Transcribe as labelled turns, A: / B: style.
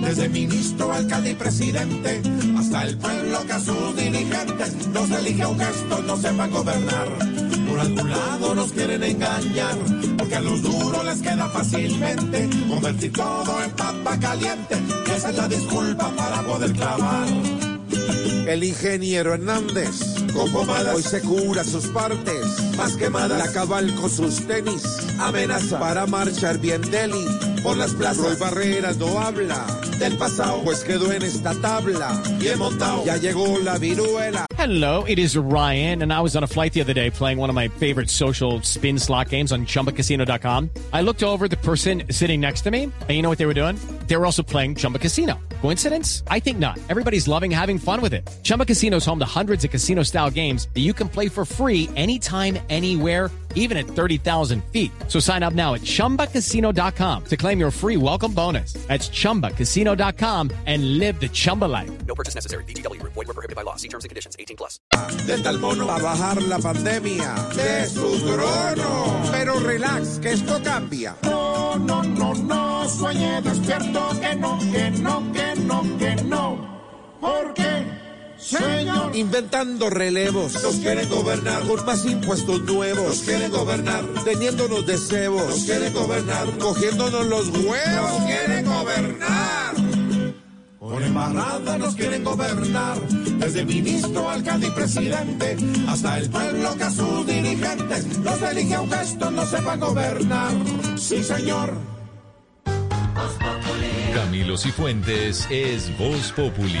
A: desde ministro, alcalde y presidente, hasta el pueblo que a sus dirigentes los elige un gesto, no sepan gobernar. Por algún lado nos quieren engañar, porque a los duros les queda fácilmente convertir todo en papa caliente, y esa es la disculpa para poder clavar.
B: El ingeniero Hernández,
A: Con pomadas,
B: hoy se cura sus partes.
A: más quemadas,
B: La cabal con sus tenis,
A: amenaza
B: para marchar bien deli.
A: Por las
B: Roy Barreras no habla,
A: del pasado,
B: pues quedó en esta tabla.
A: bien montado.
B: Ya llegó la viruela.
C: Hello, it is Ryan, and I was on a flight the other day playing one of my favorite social spin slot games on chumbacasino.com. I looked over the person sitting next to me, and you know what they were doing? They were also playing Chumba Casino. Coincidence? I think not. Everybody's loving having fun with it. Chumba Casino is home to hundreds of casino style games that you can play for free anytime, anywhere, even at 30,000 feet. So sign up now at chumbacasino.com to claim your free welcome bonus. That's chumbacasino.com and live the Chumba life.
D: No purchase necessary. VGW. Void were prohibited by law. See terms and conditions. 18 plus.
A: Del tal mono,
B: Para bajar la pandemia
A: de su trono.
B: Pero relax, que esto cambia.
A: No, no, no, no, sueñe despierto, que no, que no, que no, que no. ¿Por qué, señor?
B: Inventando relevos.
A: Nos quieren gobernar,
B: Con más impuestos
A: nos
B: nuevos.
A: quieren gobernar,
B: Teniéndonos de
A: nos quieren gobernar,
B: Cogiéndonos los
A: nos
B: huevos.
A: quieren gobernar. Por embarrada nos quieren gobernar, desde ministro, alcalde y presidente, hasta el pueblo que a sus dirigentes los elige un gesto, no sepa gobernar. Sí, señor.
E: Camilo Cifuentes es Voz Populi.